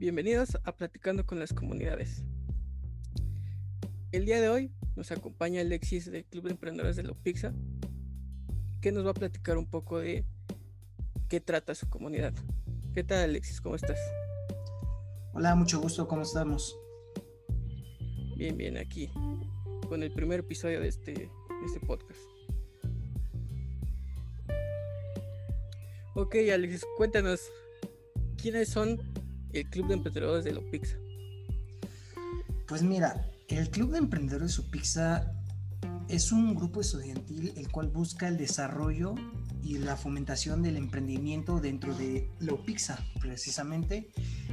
Bienvenidos a Platicando con las Comunidades. El día de hoy nos acompaña Alexis del Club de Emprendedores de Lopixa, que nos va a platicar un poco de qué trata su comunidad. ¿Qué tal Alexis? ¿Cómo estás? Hola, mucho gusto, ¿cómo estamos? Bien, bien, aquí, con el primer episodio de este, de este podcast. Ok, Alexis, cuéntanos, ¿quiénes son el Club de Emprendedores de Lopixa? Pues mira, el Club de Emprendedores de Lopixa es un grupo estudiantil el cual busca el desarrollo y la fomentación del emprendimiento dentro de Lopixa, precisamente.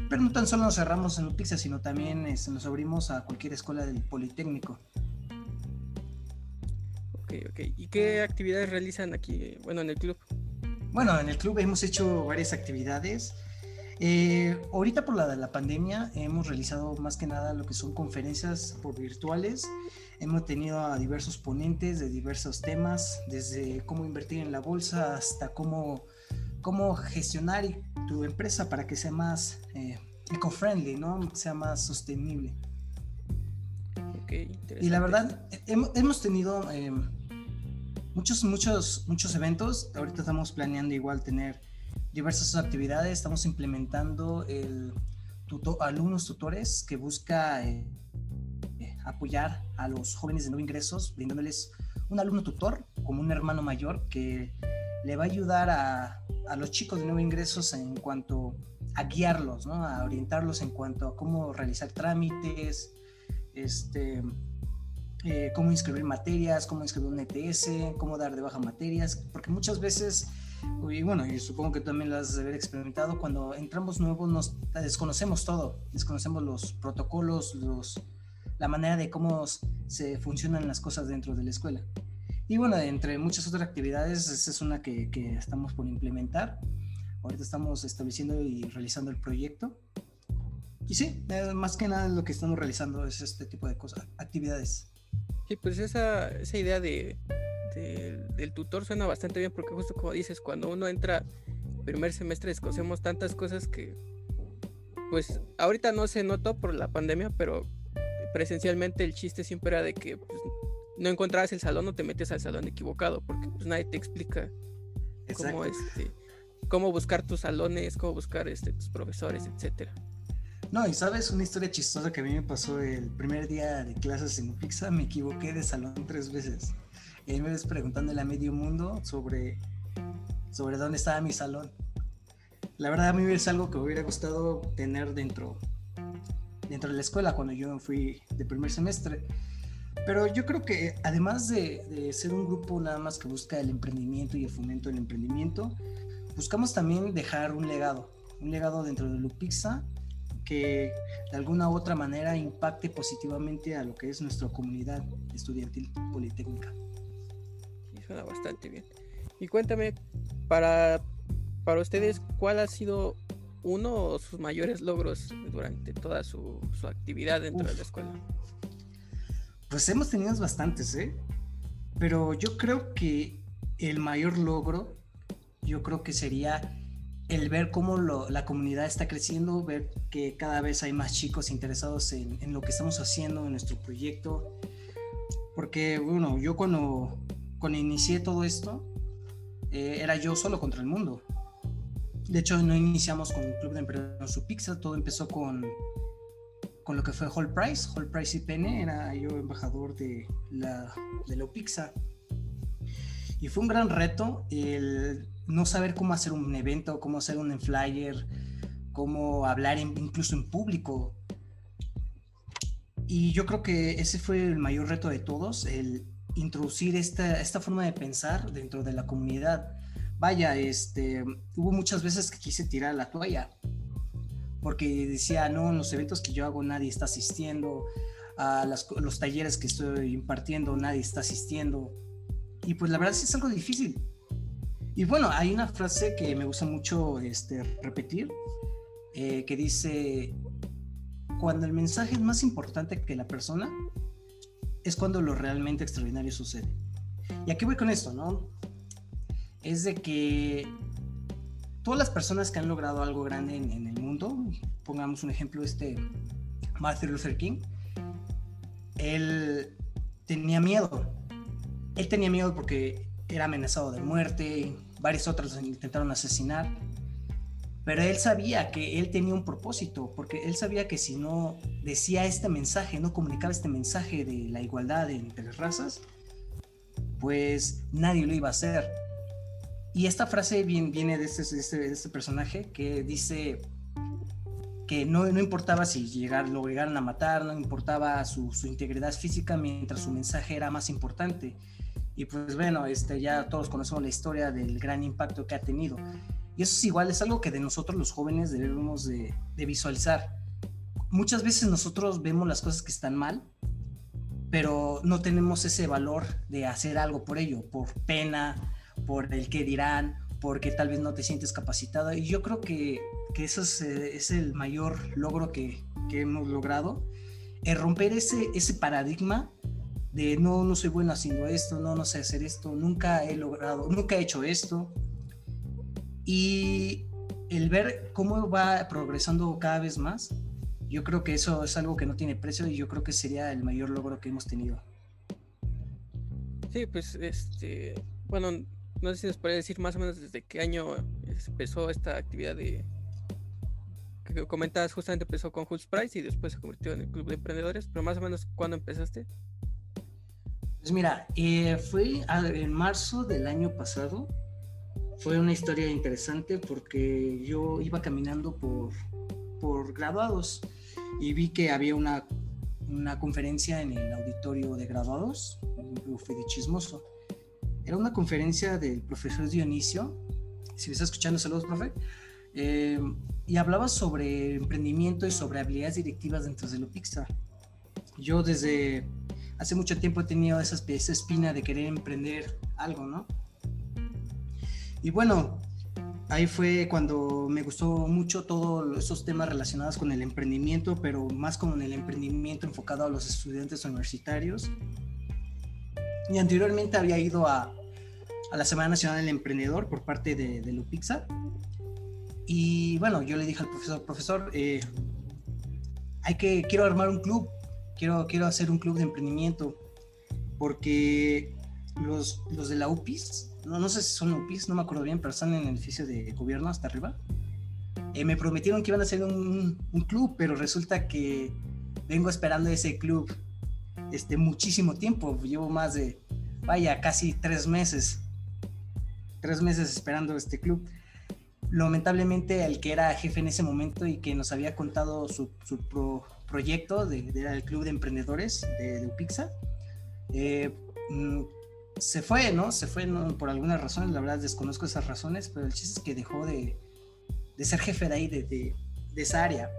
Pero no tan solo nos cerramos en Lopixa, sino también este, nos abrimos a cualquier escuela del Politécnico. Ok, ok. ¿Y qué actividades realizan aquí, bueno, en el club? Bueno, en el club hemos hecho varias actividades. Eh, ahorita por la de la pandemia hemos realizado más que nada lo que son conferencias por virtuales. Hemos tenido a diversos ponentes de diversos temas, desde cómo invertir en la bolsa hasta cómo, cómo gestionar tu empresa para que sea más eh, eco-friendly, ¿no? sea más sostenible. Okay, y la verdad, hemos, tenido eh, muchos, muchos, muchos eventos. Ahorita estamos planeando igual tener diversas actividades. Estamos implementando el tutor, alumnos tutores que busca eh, apoyar a los jóvenes de nuevo ingresos, brindándoles un alumno tutor como un hermano mayor que le va a ayudar a, a los chicos de nuevo ingresos en cuanto a guiarlos, ¿no? a orientarlos en cuanto a cómo realizar trámites, este, eh, cómo inscribir materias, cómo inscribir un ETS, cómo dar de baja materias, porque muchas veces, y bueno, y supongo que también lo has haber experimentado, cuando entramos nuevos nos desconocemos todo, desconocemos los protocolos, los, la manera de cómo se funcionan las cosas dentro de la escuela. Y bueno, entre muchas otras actividades, esa es una que, que estamos por implementar. Ahorita estamos estableciendo y realizando el proyecto. Y sí, más que nada lo que estamos realizando es este tipo de cosas, actividades. Sí, pues esa, esa idea de, del tutor suena bastante bien porque justo como dices, cuando uno entra primer semestre desconocemos tantas cosas que pues ahorita no se notó por la pandemia, pero presencialmente el chiste siempre era de que pues, no encontrabas el salón o te metes al salón equivocado porque pues nadie te explica cómo este cómo buscar tus salones, cómo buscar este tus profesores, etcétera. No, y sabes, una historia chistosa que a mí me pasó el primer día de clases en Pizza, me equivoqué de salón tres veces. Y ahí me ves preguntándole a medio mundo sobre, sobre dónde estaba mi salón. La verdad a mí es algo que me hubiera gustado tener dentro, dentro de la escuela cuando yo fui de primer semestre. Pero yo creo que además de, ser un grupo nada más que busca el emprendimiento y el fomento del emprendimiento, buscamos también dejar un legado, un legado dentro de Lupixa que de alguna u otra manera impacte positivamente a lo que es nuestra comunidad estudiantil politécnica. Suena bastante bien. Y cuéntame, para, para ustedes, ¿cuál ha sido uno de sus mayores logros durante toda su, su actividad dentro Uf. de la escuela? Pues hemos tenido bastantes, ¿eh? Pero yo creo que el mayor logro, yo creo que sería el ver cómo lo, la comunidad está creciendo, ver que cada vez hay más chicos interesados en, en, lo que estamos haciendo, en nuestro proyecto. Porque, bueno, yo cuando, cuando inicié todo esto, eh, era yo solo contra el mundo. De hecho, no iniciamos con un club de emprendedores su pizza, todo empezó con, con lo que fue Hall Price. Hall Price IPN era yo embajador de la, de la pizza. Y fue un gran reto el no saber cómo hacer un evento, cómo hacer un flyer, cómo hablar en, incluso en público. Y yo creo que ese fue el mayor reto de todos, introducir esta, esta forma de pensar dentro de la comunidad. Vaya, este, hubo muchas veces que quise tirar la toalla, porque decía, no, en los eventos que yo hago nadie está asistiendo, a los talleres que estoy impartiendo nadie está asistiendo. Y pues la verdad sí es algo difícil, y bueno, hay una frase que me gusta mucho este, repetir, eh, que dice, cuando el mensaje es más importante que la persona, es cuando lo realmente extraordinario sucede. Y aquí voy con esto, ¿no? Es de que todas las personas que han logrado algo grande en, el mundo, pongamos un ejemplo, este Martin Luther King, él tenía miedo. Él tenía miedo porque era amenazado de muerte, varios otros intentaron asesinar, pero él sabía que él tenía un propósito, porque él sabía que si no decía este mensaje, no comunicaba este mensaje de la igualdad entre las razas, pues nadie lo iba a hacer. Y esta frase viene, de, este, este, este, personaje que dice que no, no importaba si llegar, lo llegaran a matar, no importaba su, su, integridad física mientras su mensaje era más importante. Y pues bueno, este, ya todos conocemos la historia del gran impacto que ha tenido. Y eso es igual, es algo que de nosotros los jóvenes debemos de, visualizar. Muchas veces nosotros vemos las cosas que están mal, pero no tenemos ese valor de hacer algo por ello, por pena, por el que dirán, porque tal vez no te sientes capacitado. Y yo creo que, que eso es, eh, es, el mayor logro que, que hemos logrado, es romper ese, ese paradigma de no, no soy bueno haciendo esto, no, no sé hacer esto, nunca he logrado, nunca he hecho esto. Y el ver cómo va progresando cada vez más, yo creo que eso es algo que no tiene precio y yo creo que sería el mayor logro que hemos tenido. Sí, pues este, bueno, no sé si nos puede decir más o menos desde qué año empezó esta actividad de que comentabas justamente empezó con Hulse Price y después se convirtió en el club de emprendedores, pero más o menos cuándo empezaste? Pues mira, eh, fue en marzo del año pasado. Fue una historia interesante porque yo iba caminando por, por graduados y vi que había una, una conferencia en el auditorio de graduados. Yo fui de chismoso era una conferencia del profesor Dionisio, si me está escuchando, saludos, profe, eh, y hablaba sobre emprendimiento y sobre habilidades directivas dentro de Lupixa. Yo desde hace mucho tiempo he tenido esa, esa espina de querer emprender algo, ¿no? Y bueno, ahí fue cuando me gustó mucho todos esos temas relacionados con el emprendimiento, pero más con el emprendimiento enfocado a los estudiantes universitarios. Y anteriormente había ido a, a la Semana Nacional del Emprendedor por parte de, de Lupixa. Y bueno, yo le dije al profesor, profesor, eh, hay que, quiero armar un club, quiero, quiero hacer un club de emprendimiento, porque los, los de la UPIS, no, no sé si son UPIS, no me acuerdo bien, pero están en el edificio de gobierno hasta arriba, eh, me prometieron que iban a hacer un, club, pero resulta que vengo esperando ese club este, muchísimo tiempo, llevo más de, vaya, casi tres meses tres meses esperando este club. Lamentablemente, el que era jefe en ese momento y que nos había contado su, su proyecto de, el club de emprendedores de, de Upixa, eh, mm, se fue, ¿no? Se fue por algunas razones, la verdad desconozco esas razones, pero el chiste es que dejó de, de ser jefe de ahí, de, de, esa área.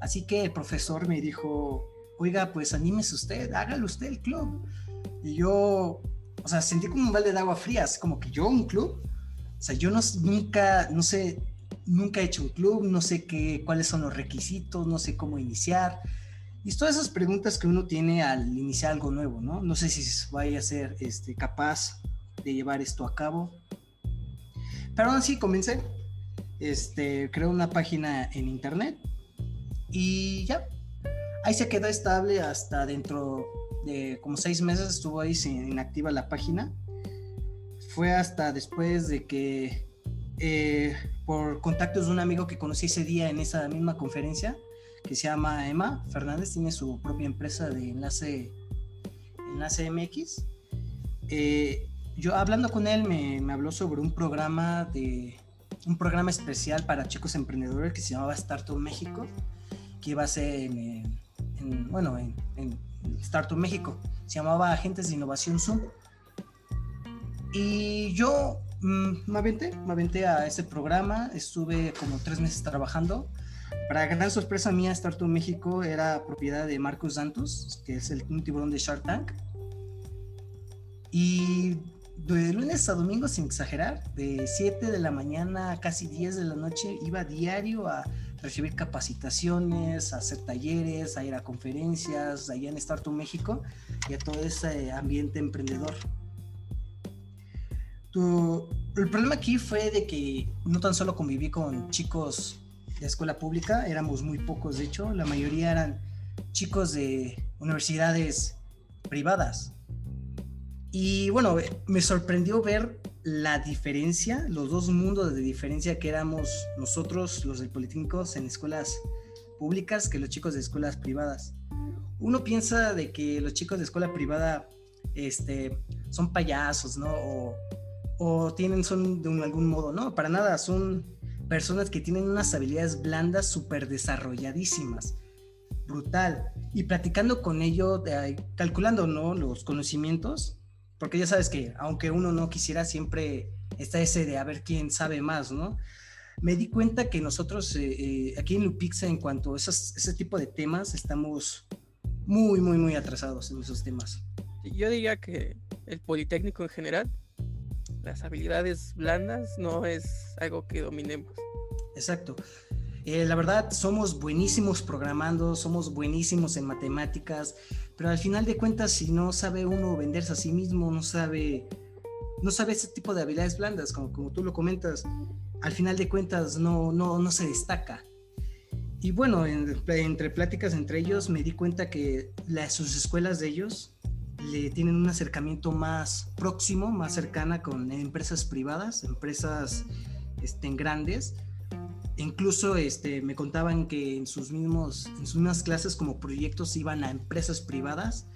Así que el profesor me dijo, oiga, pues anímese usted, hágalo usted el club. Y yo, o sea, sentí como un balde de agua fría, como que yo un club. O sea, yo no, nunca, no sé, nunca he hecho un club, no sé qué, cuáles son los requisitos, no sé cómo iniciar. Y todas esas preguntas que uno tiene al iniciar algo nuevo, ¿no? No sé si vaya a ser este, capaz de llevar esto a cabo. Pero aún así comencé. Este, creo una página en internet y ya. Ahí se quedó estable hasta dentro de como seis meses estuvo ahí inactiva la página. Fue hasta después de que, eh, por contactos de un amigo que conocí ese día en esa misma conferencia, que se llama Emma Fernández, tiene su propia empresa de enlace, enlace MX. Eh, yo hablando con él me, habló sobre un programa de un programa especial para chicos emprendedores que se llamaba Startup México, que iba a ser en, en bueno, en, Startup México. Se llamaba Agentes de Innovación Zoom. Y yo mmm, me aventé, me aventé a ese programa, estuve como tres meses trabajando. Para gran sorpresa mía, Startup México era propiedad de Marcos Santos, que es el, un tiburón de Shark Tank. Y de lunes a domingo, sin exagerar, de 7 de la mañana a casi 10 de la noche, iba diario a recibir capacitaciones, a hacer talleres, a ir a conferencias, allá en Startup México y a todo ese ambiente emprendedor. El problema aquí fue de que no tan solo conviví con chicos de escuela pública, éramos muy pocos de hecho, la mayoría eran chicos de universidades privadas. Y bueno, me sorprendió ver la diferencia, los dos mundos de diferencia que éramos nosotros, los del Politécnico, en escuelas públicas que los chicos de escuelas privadas. Uno piensa de que los chicos de escuela privada este, son payasos, ¿no? O, tienen, son de algún modo, ¿no? Para nada, son personas que tienen unas habilidades blandas súper desarrolladísimas, brutal. Y platicando con ellos, calculando, ¿no? Los conocimientos, porque ya sabes que aunque uno no quisiera, siempre está ese de a ver quién sabe más, ¿no? Me di cuenta que nosotros eh, eh, aquí en Lupixa, en cuanto a ese tipo de temas, estamos muy, muy, muy atrasados en esos temas. Yo diría que el Politécnico en general las habilidades blandas no es algo que dominemos. Exacto. Eh, la verdad, somos buenísimos programando, somos buenísimos en matemáticas, pero al final de cuentas, si no sabe uno venderse a sí mismo, no sabe, no sabe ese tipo de habilidades blandas, como, como tú lo comentas, al final de cuentas no, no, no se destaca. Y bueno, entre pláticas entre ellos me di cuenta que las, sus escuelas de ellos le tienen un acercamiento más próximo, más cercana con empresas privadas, empresas este, grandes. Incluso este, me contaban que en sus, mismos, en sus mismas clases como proyectos iban a empresas privadas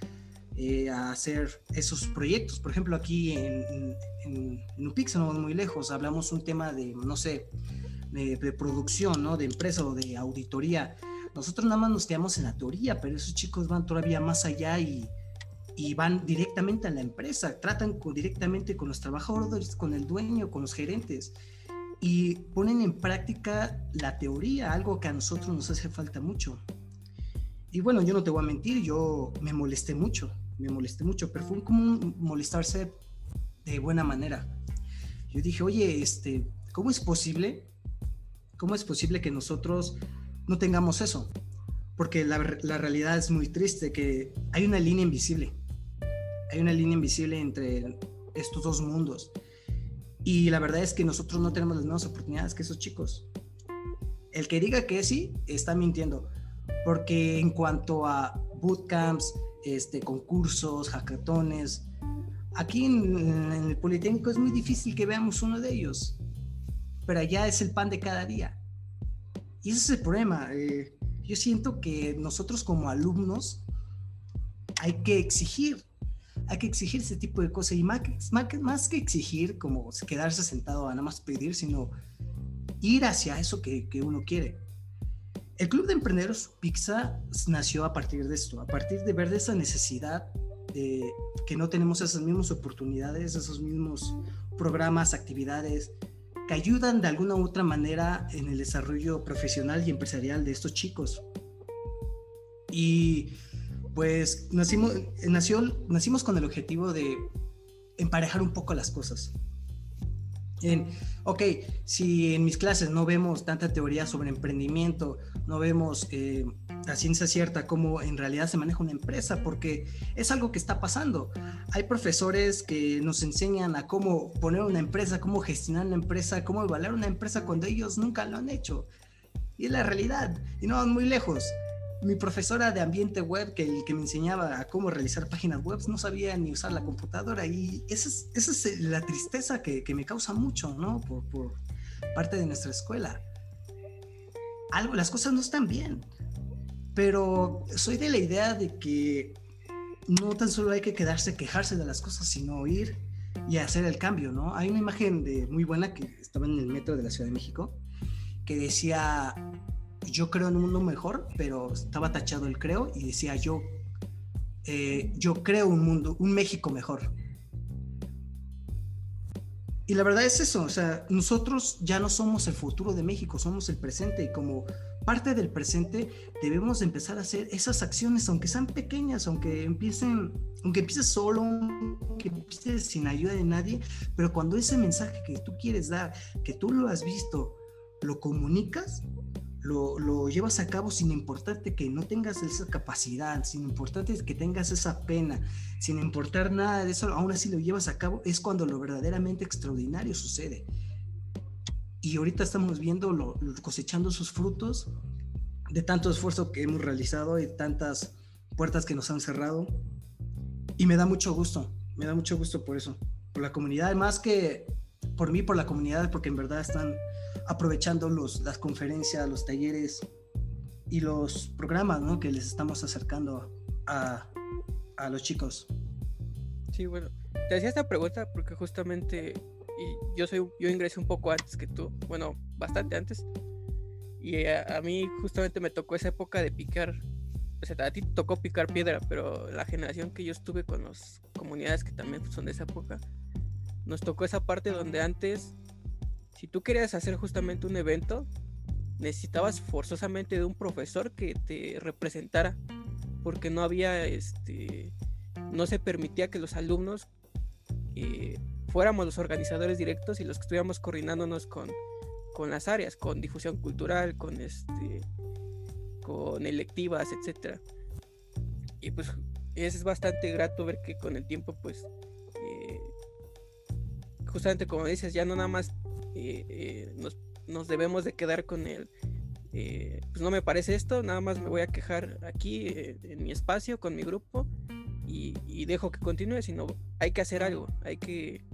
eh, a hacer esos proyectos. Por ejemplo, aquí en, en, en UPIX, no muy lejos, hablamos un tema de, no sé, de, de producción, ¿no? de empresa o de auditoría. Nosotros nada más nos quedamos en la teoría, pero esos chicos van todavía más allá y, y van directamente a la empresa, tratan directamente con los trabajadores, con el dueño, con los gerentes y ponen en práctica la teoría, algo que a nosotros nos hace falta mucho. Y bueno, yo no te voy a mentir, yo me molesté mucho, me molesté mucho, pero fue como molestarse de buena manera. Yo dije, oye, este, ¿cómo es posible? ¿Cómo es posible que nosotros no tengamos eso? Porque la, la realidad es muy triste, que hay una línea invisible hay una línea invisible entre estos dos mundos. Y la verdad es que nosotros no tenemos las mismas oportunidades que esos chicos. El que diga que sí, está mintiendo. Porque en cuanto a bootcamps, este, concursos, hackatones, aquí en, el Politécnico es muy difícil que veamos uno de ellos. Pero allá es el pan de cada día. Y ese es el problema. Eh, yo siento que nosotros como alumnos hay que exigir hay que exigir ese tipo de cosas y más, más, que exigir como quedarse sentado a nada más pedir, sino ir hacia eso que, que uno quiere. El Club de Emprendedores Pizza nació a partir de esto, a partir de ver de esa necesidad de que no tenemos esas mismas oportunidades, esos mismos programas, actividades que ayudan de alguna u otra manera en el desarrollo profesional y empresarial de estos chicos. Y pues nacimos, nació, nacimos con el objetivo de emparejar un poco las cosas. En, ok, si en mis clases no vemos tanta teoría sobre emprendimiento, no vemos eh, a ciencia cierta cómo en realidad se maneja una empresa, porque es algo que está pasando. Hay profesores que nos enseñan a cómo poner una empresa, cómo gestionar una empresa, cómo evaluar una empresa cuando ellos nunca lo han hecho. Y es la realidad, y no van muy lejos mi profesora de ambiente web, que, que me enseñaba a cómo realizar páginas web, no sabía ni usar la computadora. Y esa es, eh, la tristeza que, que, me causa mucho, ¿no? Por, por, parte de nuestra escuela. Algo, las cosas no están bien. Pero soy de la idea de que no tan solo hay que quedarse, quejarse de las cosas, sino ir y hacer el cambio, ¿no? Hay una imagen de, muy buena que estaba en el metro de la Ciudad de México que decía yo creo en un mundo mejor, pero estaba tachado el creo y decía yo, eh, yo creo un mundo, un México mejor. Y la verdad es eso, o sea, nosotros ya no somos el futuro de México, somos el presente y como parte del presente debemos empezar a hacer esas acciones, aunque sean pequeñas, aunque empiecen, aunque empieces solo, aunque empieces sin ayuda de nadie, pero cuando ese mensaje que tú quieres dar, que tú lo has visto, lo comunicas, lo, llevas a cabo sin importarte que no tengas esa capacidad, sin importarte que tengas esa pena, sin importar nada de eso, aún así lo llevas a cabo, es cuando lo verdaderamente extraordinario sucede. y ahorita estamos viendo, cosechando sus frutos de tanto esfuerzo que hemos realizado y tantas puertas que nos han cerrado. Y me da mucho gusto, me da mucho gusto por eso, por la comunidad, más que por mí, por la comunidad, porque en verdad están aprovechando los, las conferencias, los talleres y los programas ¿no? que les estamos acercando a, a los chicos. Sí, bueno, te hacía esta pregunta porque justamente y yo soy yo ingresé un poco antes que tú, bueno, bastante antes. Y a, mí justamente me tocó esa época de picar, o sea, a ti tocó picar piedra, pero la generación que yo estuve con las comunidades que también son de esa época, nos tocó esa parte donde antes, si tú querías hacer justamente un evento, necesitabas forzosamente de un profesor que te representara, porque no había, este, no se permitía que los alumnos eh, fuéramos los organizadores directos y los que estuviéramos coordinándonos con, con las áreas, con difusión cultural, con este con electivas, etcétera. Y pues es bastante grato ver que con el tiempo, pues, eh, justamente como dices, ya no nada más eh, eh, nos, debemos de quedar con el, pues no me parece esto, nada más me voy a quejar aquí en mi espacio, con mi grupo, y, dejo que continúe, sino hay que hacer algo, hay que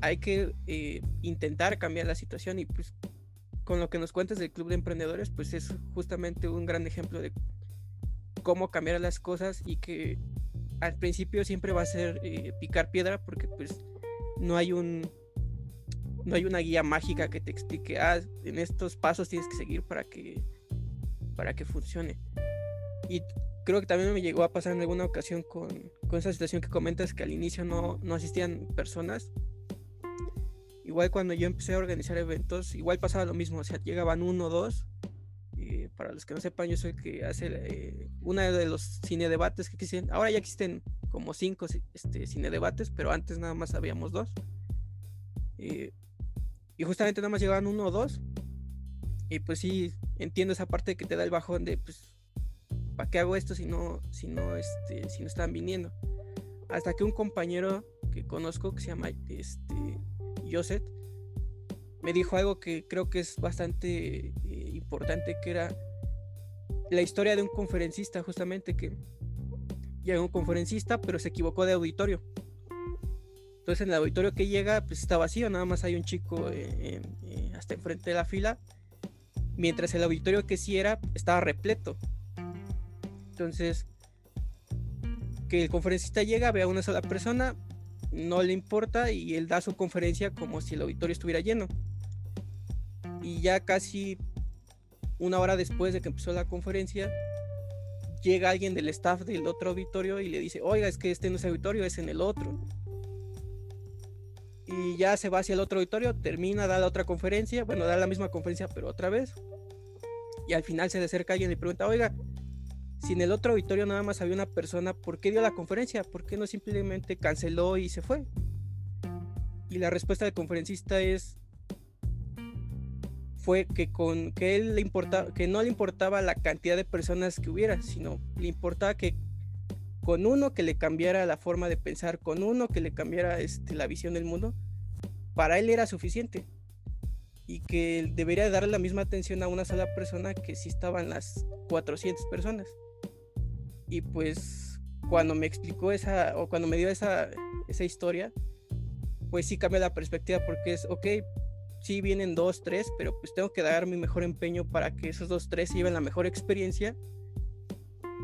hay que eh, intentar cambiar la situación y pues con lo que nos cuentas del Club de Emprendedores, pues es justamente un gran ejemplo de cómo cambiar las cosas y que al principio siempre va a ser eh, picar piedra porque pues no hay un no hay una guía mágica que te explique ah en estos pasos tienes que seguir para que para que funcione y creo que también me llegó a pasar en alguna ocasión con, con esa situación que comentas que al inicio no, no asistían personas igual cuando yo empecé a organizar eventos, igual pasaba lo mismo, o sea, llegaban uno o dos. Eh, para los que no sepan, yo soy el que hace eh, uno de los cine debates que existen. Ahora ya existen como cinco este, cine debates, pero antes nada más habíamos dos. Eh, y justamente nada más llegaban uno o dos. Y pues sí, entiendo esa parte que te da el bajón de, pues, ¿para qué hago esto si no, si no, este, si no están viniendo? Hasta que un compañero que conozco que se llama este, Joseph, me dijo algo que creo que es bastante eh, importante, que era la historia de un conferencista, justamente, que llega un conferencista, pero se equivocó de auditorio. Entonces en el auditorio que llega, pues está vacío, nada más hay un chico eh, eh, hasta enfrente de la fila, mientras el auditorio que sí era estaba repleto. Entonces, que el conferencista llega, ve a una sola persona, no le importa y él da su conferencia como si el auditorio estuviera lleno. Y ya casi una hora después de que empezó la conferencia, llega alguien del staff del otro auditorio y le dice, oiga, es que este no es auditorio, es en el otro. Y ya se va hacia el otro auditorio, termina, da la otra conferencia, bueno, da la misma conferencia, pero otra vez. Y al final se le acerca alguien y pregunta, oiga, si en el otro auditorio nada más había una persona, ¿por qué dio la conferencia? ¿Por qué no simplemente canceló y se fue? Y la respuesta del conferencista es fue que con que él le importaba que no le importaba la cantidad de personas que hubiera, sino le importaba que con uno que le cambiara la forma de pensar, con uno que le cambiara este, la visión del mundo, para él era suficiente. Y que debería darle la misma atención a una sola persona que si estaban las 400 personas. Y pues cuando me explicó esa, o cuando me dio esa, esa historia, pues sí cambia la perspectiva porque es, ok, sí vienen dos, tres, pero pues tengo que dar mi mejor empeño para que esos dos, tres lleven la mejor experiencia.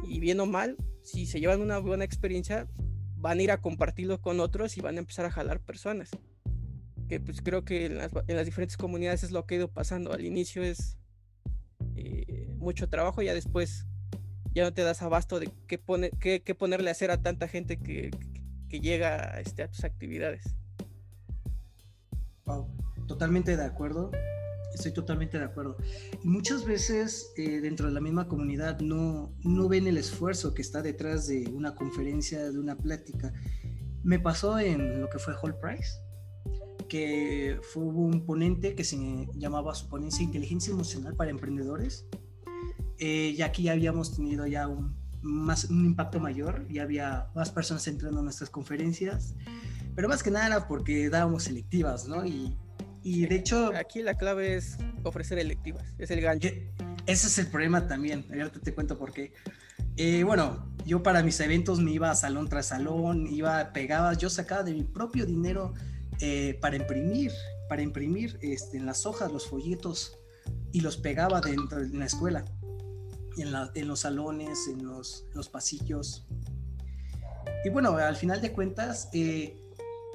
Y bien o mal, si se llevan una buena experiencia, van a ir a compartirlo con otros y van a empezar a jalar personas. Que pues creo que en las, en las diferentes comunidades es lo que ha ido pasando. Al inicio es eh, mucho trabajo, ya después ya no te das abasto de qué, pone, qué, ponerle a hacer a tanta gente que, llega este, a tus actividades. Wow, totalmente de acuerdo. Estoy totalmente de acuerdo. Y muchas veces eh, dentro de la misma comunidad no, no ven el esfuerzo que está detrás de una conferencia, de una plática. Me pasó en lo que fue Hall Price, que fue un ponente que se llamaba su ponencia Inteligencia Emocional para Emprendedores eh, ya aquí habíamos tenido ya un, más, un impacto mayor, ya había más personas entrando a nuestras conferencias, pero más que nada porque dábamos selectivas, ¿no? Y Y de hecho... Aquí la clave es ofrecer electivas, es el gancho. Ese es el problema también, ahorita te cuento por qué. Eh, bueno, yo para mis eventos me iba a salón tras salón, iba, pegaba, yo sacaba de mi propio dinero eh, para imprimir, para imprimir este, en las hojas los folletos y los pegaba dentro de la escuela, en, en los salones, en los, los, pasillos. Y bueno, al final de cuentas, eh,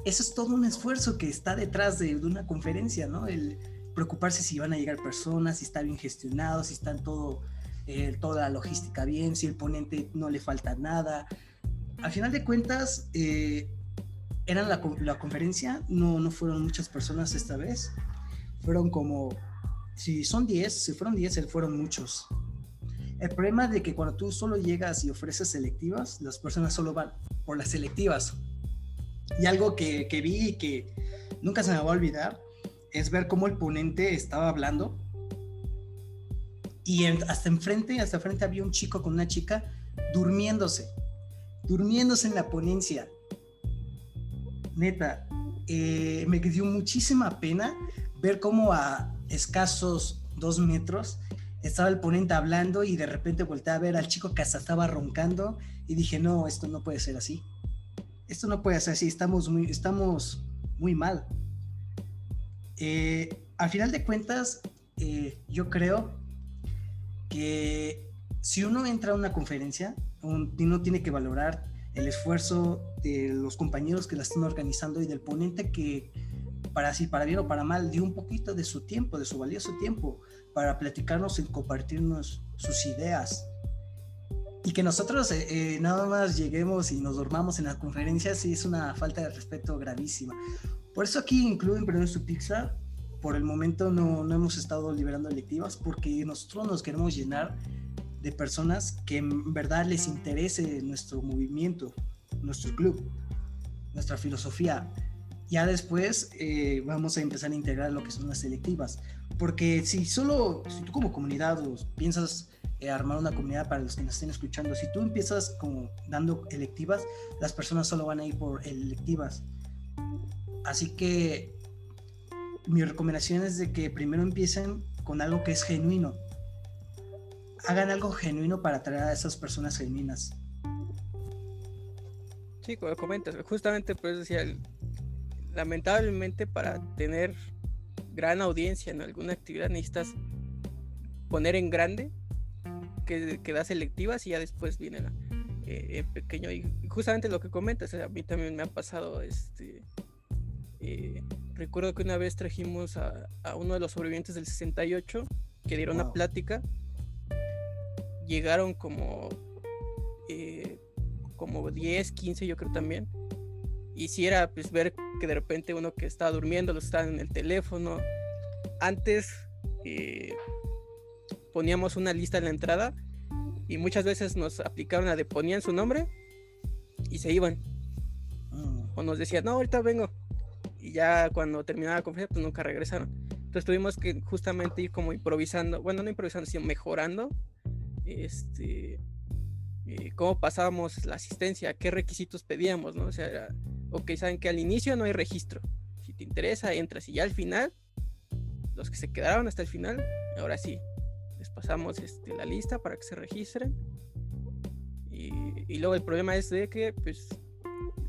eso es todo un esfuerzo que está detrás de, una conferencia, ¿no? El preocuparse si van a llegar personas, si está bien gestionado, si está todo, eh, toda la logística bien, si el ponente no le falta nada. Al final de cuentas, eh, la, la, conferencia, no, no fueron muchas personas esta vez, fueron como, si son 10, si fueron 10, fueron muchos. El problema de que cuando tú solo llegas y ofreces selectivas, las personas solo van por las selectivas. Y algo que, que vi y que nunca se me va a olvidar es ver cómo el ponente estaba hablando y hasta enfrente, hasta enfrente había un chico con una chica durmiéndose, durmiéndose en la ponencia neta, eh, me dio muchísima pena ver cómo a escasos dos metros estaba el ponente hablando y de repente volteé a ver al chico que hasta estaba roncando y dije, no, esto no puede ser así. Esto no puede ser así, estamos muy, estamos muy mal. Eh, al final de cuentas, eh, yo creo que si uno entra a una conferencia, uno tiene que valorar el esfuerzo de los compañeros que la están organizando y del ponente que, para si para bien o para mal, dio un poquito de su tiempo, de su valioso tiempo, para platicarnos y compartirnos sus ideas. Y que nosotros eh, eh, nada más lleguemos y nos dormamos en la conferencia, sí es una falta de respeto gravísima. Por eso aquí incluyen primero su pizza. Por el momento no, no hemos estado liberando electivas porque nosotros nos queremos llenar de personas que en verdad les interese nuestro movimiento, nuestro club, nuestra filosofía. Ya después eh, vamos a empezar a integrar lo que son las selectivas, porque si solo, si tú como comunidad piensas eh, armar una comunidad para los que nos estén escuchando, si tú empiezas como dando electivas, las personas solo van a ir por electivas. Así que mi recomendación es de que primero empiecen con algo que es genuino, hagan algo genuino para atraer a esas personas genuinas. Sí, como comentas, justamente pues decía, lamentablemente para tener gran audiencia en alguna actividad necesitas poner en grande que, que das selectivas y ya después viene la, eh, en pequeño y justamente lo que comentas, a mí también me ha pasado este eh, recuerdo que una vez trajimos a, a, uno de los sobrevivientes del 68 que dieron una plática llegaron como, eh, como 10, 15 yo creo también. Y si era pues ver que de repente uno que estaba durmiendo lo estaba en el teléfono. Antes eh, poníamos una lista en la entrada y muchas veces nos aplicaron a de ponían su nombre y se iban. Mm. O nos decían, no, ahorita vengo. Y ya cuando terminaba la conferencia, pues nunca regresaron. Entonces tuvimos que justamente ir como improvisando, bueno, no improvisando, sino mejorando este, eh, cómo pasábamos la asistencia, qué requisitos pedíamos, ¿no? O sea, ok, saben que al inicio no hay registro. Si te interesa, entras y ya al final, los que se quedaron hasta el final, ahora sí, pasamos este, la lista para que se registren. Y, y luego el problema es de que, pues,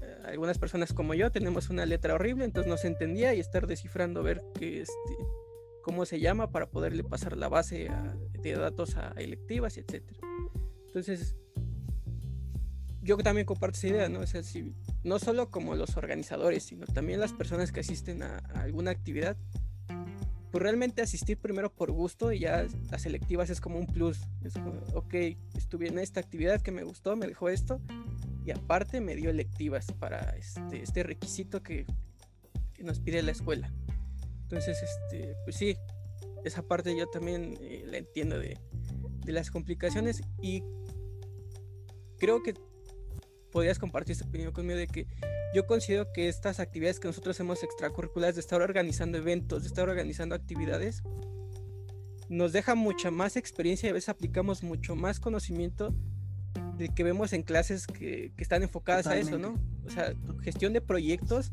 eh, algunas personas como yo tenemos una letra horrible, entonces no se entendía y estar descifrando, ver qué, este, cómo se llama para poderle pasar la base de datos a electivas, etcétera. Entonces, yo también comparto esa idea, ¿no? O sea, si, no solo como los organizadores, sino también las personas que asisten a, alguna actividad, pues realmente asistir primero por gusto y ya las selectivas es como un plus. Es como, ok, estuve en esta actividad que me gustó, me dejó esto, y aparte me dio electivas para este, este requisito que, nos pide la escuela. Entonces, este, pues sí, esa parte yo también eh, la entiendo de, las complicaciones y creo que podrías compartir esta opinión conmigo de que yo considero que estas actividades que nosotros hacemos extracurriculares, de estar organizando eventos, de estar organizando actividades, nos deja mucha más experiencia y a veces aplicamos mucho más conocimiento de que vemos en clases que, están enfocadas a eso, ¿no? O sea, gestión de proyectos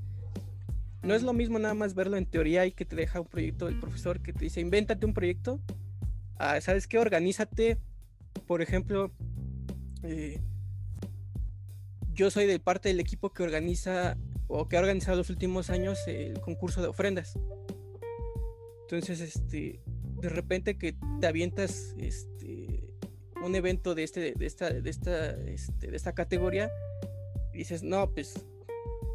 no es lo mismo nada más verlo en teoría y que te deja un proyecto del profesor que te dice, invéntate un proyecto, ah, ¿sabes qué? Organízate, por ejemplo, eh, yo soy de parte del equipo que organiza o que ha organizado los últimos años el concurso de ofrendas. Entonces, este, de repente que te avientas este, un evento de, este, de, esta, de, esta, este, de esta categoría, y dices, no, pues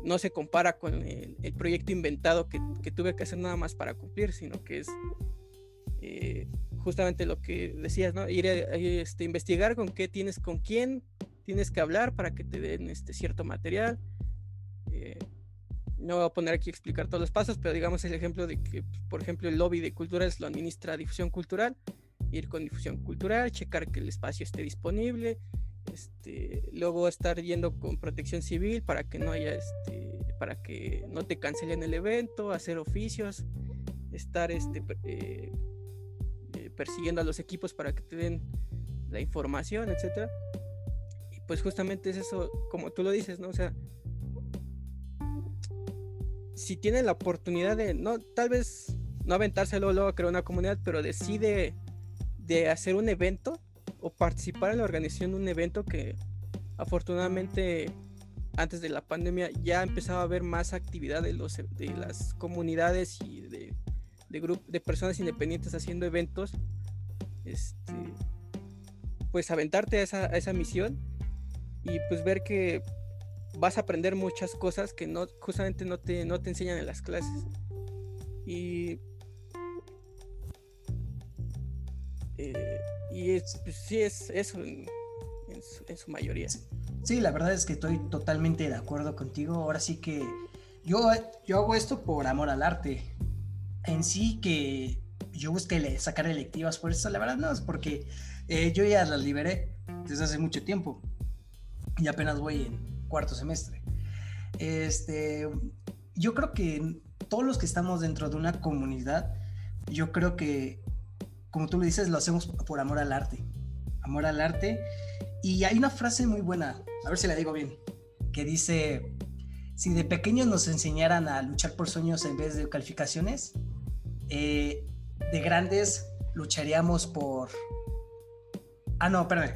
no se compara con el, proyecto inventado que, tuve que hacer nada más para cumplir, sino que es eh, justamente lo que decías, ¿no? Ir a, este, investigar con qué tienes, con quién tienes que hablar para que te den este cierto material. Eh, no voy a poner aquí a explicar todos los pasos, pero digamos el ejemplo de que, por ejemplo, el lobby de culturas lo administra difusión cultural, ir con difusión cultural, checar que el espacio esté disponible, este, luego estar yendo con protección civil para que no haya, este, para que no te cancelen el evento, hacer oficios, estar este, eh, eh, persiguiendo a los equipos para que te den la información, etcétera. Pues justamente es eso, como tú lo dices, ¿no? O sea, si tienen la oportunidad de, no, tal vez no aventárselo luego a crear una comunidad, pero decide de hacer un evento o participar en la organización de un evento que afortunadamente antes de la pandemia ya empezaba a haber más actividad de, los, de las comunidades y de, de, de personas independientes haciendo eventos, este, pues aventarte a esa, a esa misión y pues ver que vas a aprender muchas cosas que no, justamente no te, no te enseñan en las clases. Y, eh, y pues, sí es eso en, su, mayoría. Sí, la verdad es que estoy totalmente de acuerdo contigo. Ahora sí que yo, yo hago esto por amor al arte. En sí que yo busqué sacar electivas por eso, la verdad no, es porque eh, yo ya las liberé desde hace mucho tiempo y apenas voy en cuarto semestre. Este, yo creo que todos los que estamos dentro de una comunidad, yo creo que, como tú lo dices, lo hacemos por amor al arte. Amor al arte. Y hay una frase muy buena, a ver si la digo bien, que dice, si de pequeños nos enseñaran a luchar por sueños en vez de calificaciones, eh, de grandes lucharíamos por... Ah, no, perdón.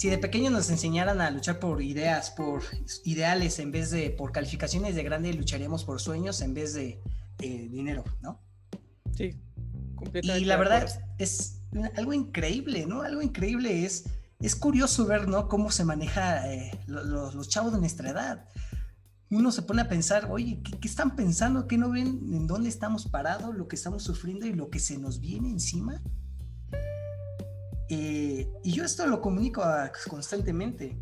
Si de pequeños nos enseñaran a luchar por ideas, por ideales en vez de por calificaciones de grande, lucharíamos por sueños en vez de dinero, ¿no? Sí, completamente. Y la verdad es, algo increíble, ¿no? Algo increíble es, es curioso ver, ¿no? Cómo se maneja eh, los, chavos de nuestra edad. Uno se pone a pensar, oye, ¿qué, ¿qué, están pensando? ¿Qué no ven en dónde estamos parados, lo que estamos sufriendo y lo que se nos viene encima? Eh, y yo esto lo comunico constantemente.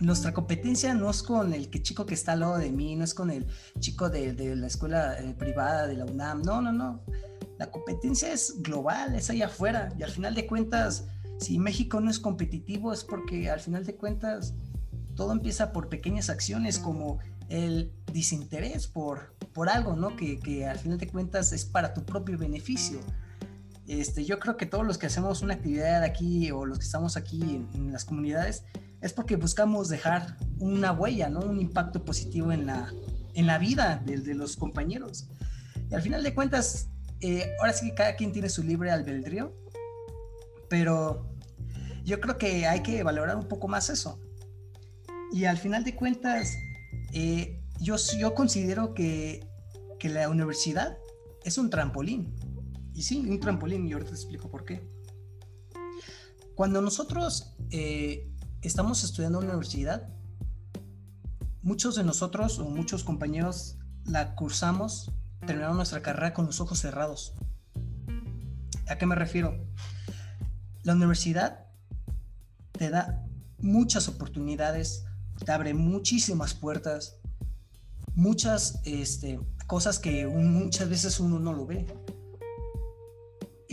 Nuestra competencia no es con el que chico que está al lado de mí, no es con el chico de, de la escuela eh, privada de la UNAM, no, no, no. La competencia es global, es allá afuera. Y al final de cuentas, si México no es competitivo, es porque al final de cuentas todo empieza por pequeñas acciones como el desinterés por, por algo, ¿no? Que, que al final de cuentas es para tu propio beneficio este, yo creo que todos los que hacemos una actividad aquí o los que estamos aquí en, las comunidades es porque buscamos dejar una huella, ¿no? Un impacto positivo en la, en la vida de, los compañeros. Y al final de cuentas, eh, ahora sí que cada quien tiene su libre albedrío, pero yo creo que hay que valorar un poco más eso. Y al final de cuentas, eh, yo, yo considero que, que la universidad es un trampolín y sí, un trampolín, y ahorita te explico por qué. Cuando nosotros eh, estamos estudiando en la universidad, muchos de nosotros o muchos compañeros la cursamos, terminamos nuestra carrera con los ojos cerrados. ¿A qué me refiero? La universidad te da muchas oportunidades, te abre muchísimas puertas, muchas este, cosas que muchas veces uno no lo ve.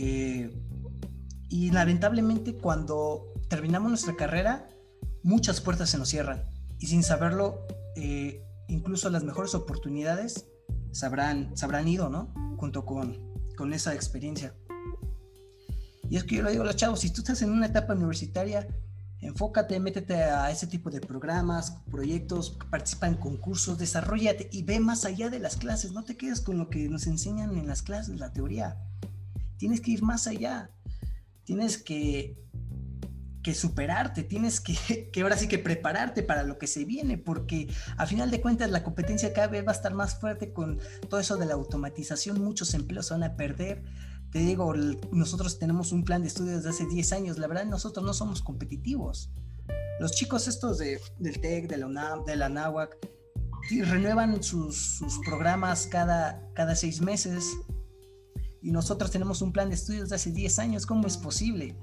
Eh, y lamentablemente cuando terminamos nuestra carrera, muchas puertas se nos cierran. Y sin saberlo, eh, incluso las mejores oportunidades se habrán, ido, ¿no? Junto con, con esa experiencia. Y es que yo le digo a los chavos, si tú estás en una etapa universitaria, Enfócate, métete a ese tipo de programas, proyectos, participa en concursos, desarrollate y ve más allá de las clases. No te quedes con lo que nos enseñan en las clases, la teoría. Tienes que ir más allá. Tienes que, que superarte, tienes que, que ahora sí que prepararte para lo que se viene, porque a final de cuentas la competencia cada vez va a estar más fuerte con todo eso de la automatización. Muchos empleos se van a perder te digo, nosotros tenemos un plan de estudio desde hace 10 años, la verdad nosotros no somos competitivos. Los chicos estos de, del TEC, de la UNAM, de la NAWAC, renuevan sus, sus, programas cada, cada seis meses y nosotros tenemos un plan de estudios de hace 10 años, ¿cómo es posible?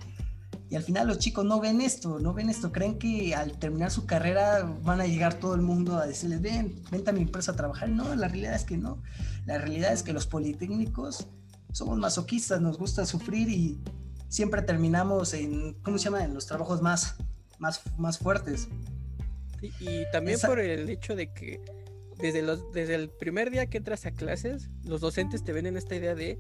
Y al final los chicos no ven esto, no ven esto, creen que al terminar su carrera van a llegar todo el mundo a decirles, ven, vente a mi empresa a trabajar. No, la realidad es que no. La realidad es que los politécnicos somos masoquistas, nos gusta sufrir y siempre terminamos en, ¿cómo se llama? En los trabajos más, más, más fuertes. y también por el hecho de que desde, los, desde el primer día que entras a clases, los docentes te ven en esta idea de,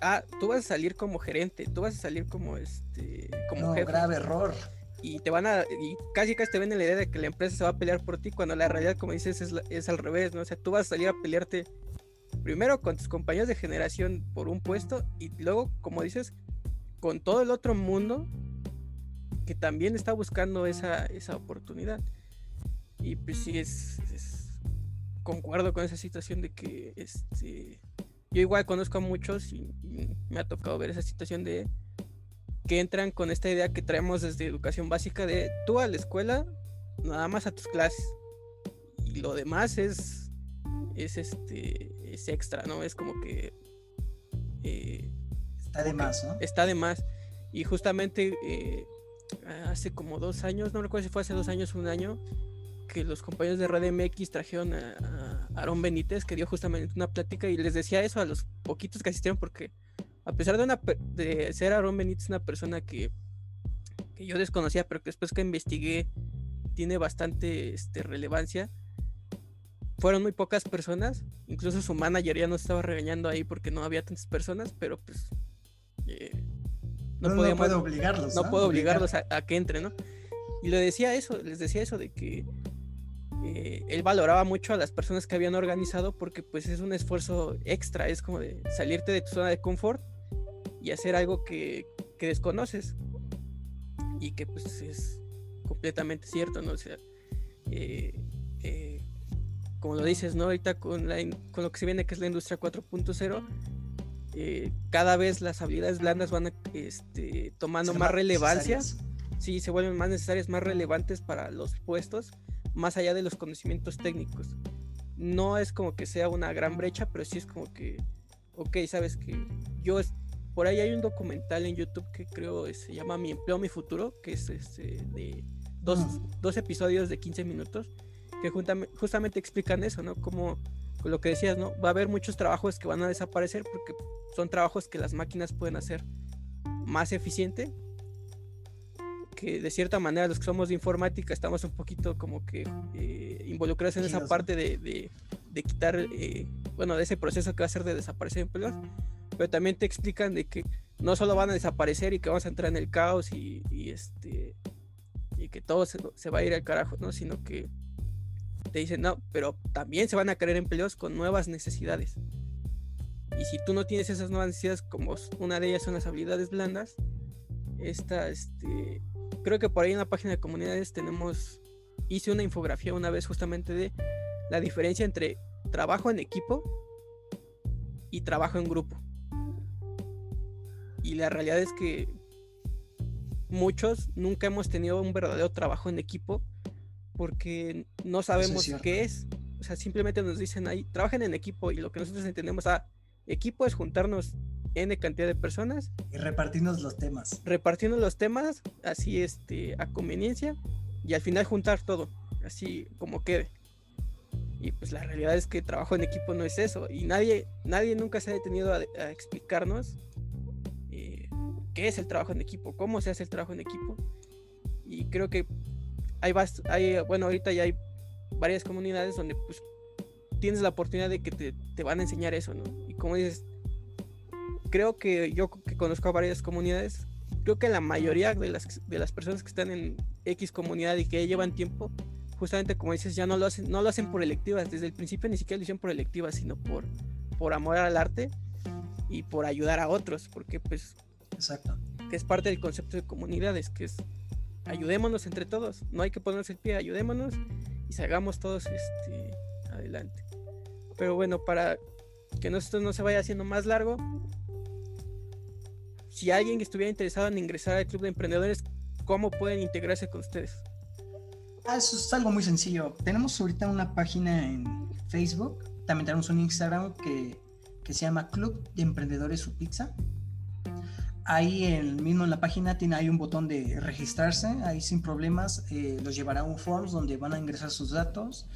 ah, tú vas a salir como gerente, tú vas a salir como, este, como no, grave error. Y te van a, y casi casi te ven en la idea de que la empresa se va a pelear por ti, cuando la realidad, como dices, es, es al revés, ¿no? O sea, tú vas a salir a pelearte primero con tus compañeros de generación por un puesto y luego, como dices, con todo el otro mundo que también está buscando esa, esa oportunidad. Y pues sí, es, concuerdo con esa situación de que este, yo igual conozco a muchos y, me ha tocado ver esa situación de que entran con esta idea que traemos desde educación básica de tú a la escuela, nada más a tus clases. Y lo demás es, es este es extra, ¿no? Es como que... Eh, está de más, ¿no? Está de más. Y justamente eh, hace como dos años, no recuerdo si fue hace dos años o un año, que los compañeros de Red MX trajeron a, Aaron Benítez, que dio justamente una plática y les decía eso a los poquitos que asistieron, porque a pesar de, una, de ser Aaron Benítez una persona que, que yo desconocía, pero que después que investigué tiene bastante este, relevancia, fueron muy pocas personas, incluso su manager ya nos estaba regañando ahí porque no había tantas personas, pero pues eh, no, no, puedo obligarlos. No, puedo obligarlos a, que entren, ¿no? Y le decía eso, les decía eso de que eh, él valoraba mucho a las personas que habían organizado porque pues es un esfuerzo extra, es como de salirte de tu zona de confort y hacer algo que, que desconoces y que pues es completamente cierto, ¿no? O sea, eh, como lo dices, ¿no? Ahorita con, la, con lo que se viene que es la industria 4.0, eh, cada vez las habilidades blandas van este, tomando más relevancia. Sí, se vuelven más necesarias, más relevantes para los puestos, más allá de los conocimientos técnicos. No es como que sea una gran brecha, pero sí es como que, ok, sabes que yo, por ahí hay un documental en YouTube que creo se llama Mi empleo, mi futuro, que es este, de dos, dos episodios de 15 minutos que justamente explican eso, ¿no? Como lo que decías, ¿no? Va a haber muchos trabajos que van a desaparecer porque son trabajos que las máquinas pueden hacer más eficiente. Que de cierta manera los que somos de informática estamos un poquito como que eh, involucrados en esa parte de, de, quitar, eh, bueno, de ese proceso que va a ser de desaparecer empleos. Pero también te explican de que no solo van a desaparecer y que vamos a entrar en el caos y, este y que todo se, se va a ir al carajo, ¿no? Sino que te dicen, no, pero también se van a crear empleos con nuevas necesidades. Y si tú no tienes esas nuevas necesidades, como una de ellas son las habilidades blandas, esta, este, creo que por ahí en la página de comunidades tenemos, hice una infografía una vez justamente de la diferencia entre trabajo en equipo y trabajo en grupo. Y la realidad es que muchos nunca hemos tenido un verdadero trabajo en equipo porque no sabemos qué es. O sea, simplemente nos dicen ahí, trabajen en equipo y lo que nosotros entendemos a equipo es juntarnos N cantidad de personas. Y repartirnos los temas. Repartirnos los temas, así este, a conveniencia, y al final juntar todo, así como quede. Y pues la realidad es que trabajo en equipo no es eso. Y nadie, nadie nunca se ha detenido a, explicarnos eh, qué es el trabajo en equipo, cómo se hace el trabajo en equipo. Y creo que hay, hay, bueno, ahorita ya hay varias comunidades donde pues tienes la oportunidad de que te, van a enseñar eso, ¿no? Y como dices, creo que yo que conozco a varias comunidades, creo que la mayoría de las, de las personas que están en X comunidad y que llevan tiempo, justamente como dices, ya no lo hacen, no lo hacen por electivas. Desde el principio ni siquiera lo hicieron por electivas, sino por, por amor al arte y por ayudar a otros, porque pues Exacto. que es parte del concepto de comunidades, que es ayudémonos entre todos, no hay que ponernos el pie, ayudémonos y salgamos todos este, adelante. Pero bueno, para que esto no se vaya haciendo más largo, si alguien estuviera interesado en ingresar al Club de Emprendedores, ¿cómo pueden integrarse con ustedes? Ah, eso es algo muy sencillo. Tenemos ahorita una página en Facebook, también tenemos un Instagram que, que se llama Club de Emprendedores Su Pizza. Ahí en, mismo en la página tiene hay un botón de registrarse, ahí sin problemas eh, los llevará a un forms donde van a ingresar sus datos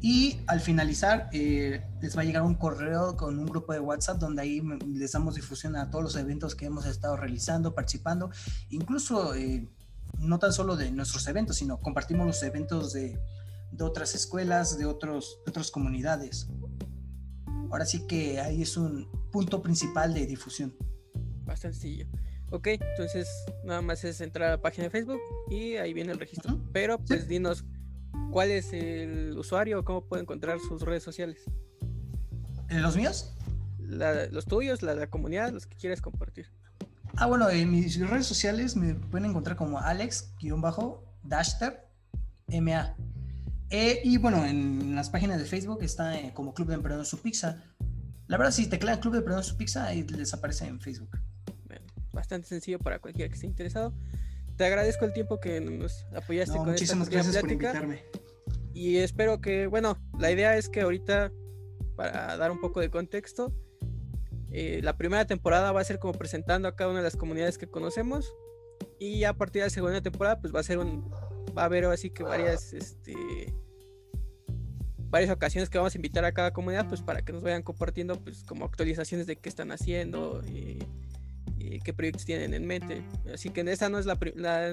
y al finalizar eh, les va a llegar un correo con un grupo de WhatsApp donde ahí les damos difusión a todos los eventos que hemos estado realizando, participando, incluso eh, no tan solo de nuestros eventos, sino compartimos los eventos de, de otras escuelas, de, otros, de otras comunidades. Ahora sí que ahí es un punto principal de difusión bastante sencillo. Ok, entonces nada más es entrar a la página de Facebook y ahí viene el registro. Pero pues dinos cuál es el usuario, cómo puede encontrar sus redes sociales. ¿Los míos? los tuyos, la, la comunidad, los que quieres compartir. Ah, bueno, en mis redes sociales me pueden encontrar como Alex-Dashter MA. Eh, y bueno, en las páginas de Facebook está eh, como Club de Emprendedores Su Pizza. La verdad, si teclean Club de Emprendedores Su Pizza, ahí les aparece en Facebook bastante sencillo para cualquiera que esté interesado. Te agradezco el tiempo que nos apoyaste con muchísimas gracias por invitarme. Y espero que, bueno, la idea es que ahorita, para dar un poco de contexto, eh, la primera temporada va a ser como presentando a cada una de las comunidades que conocemos. Y a partir de la segunda temporada, pues va a ser un. Va a haber así que varias. Este, varias ocasiones que vamos a invitar a cada comunidad, pues para que nos vayan compartiendo, pues como actualizaciones de qué están haciendo. Y, qué proyectos tienen en mente. Así que esta no es la,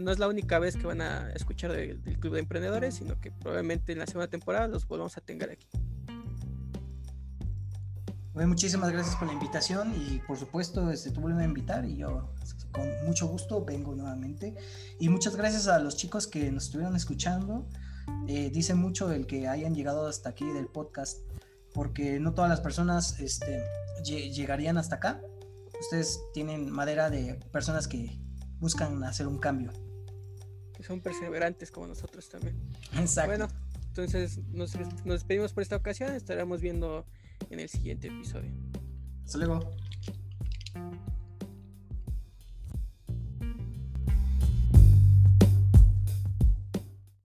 no es la única vez que van a escuchar del Club de Emprendedores, sino que probablemente en la segunda temporada los volvamos a tener aquí. Bueno, muchísimas gracias por la invitación y por supuesto este, tú vuelves a invitar y yo con mucho gusto vengo nuevamente. Y muchas gracias a los chicos que nos estuvieron escuchando. Eh, dice mucho el que hayan llegado hasta aquí del podcast, porque no todas las personas este, llegarían hasta acá ustedes tienen madera de personas que buscan hacer un cambio. Que son perseverantes como nosotros también. Exacto. Bueno, entonces nos, nos despedimos por esta ocasión. Estaremos viendo en el siguiente episodio. Hasta luego.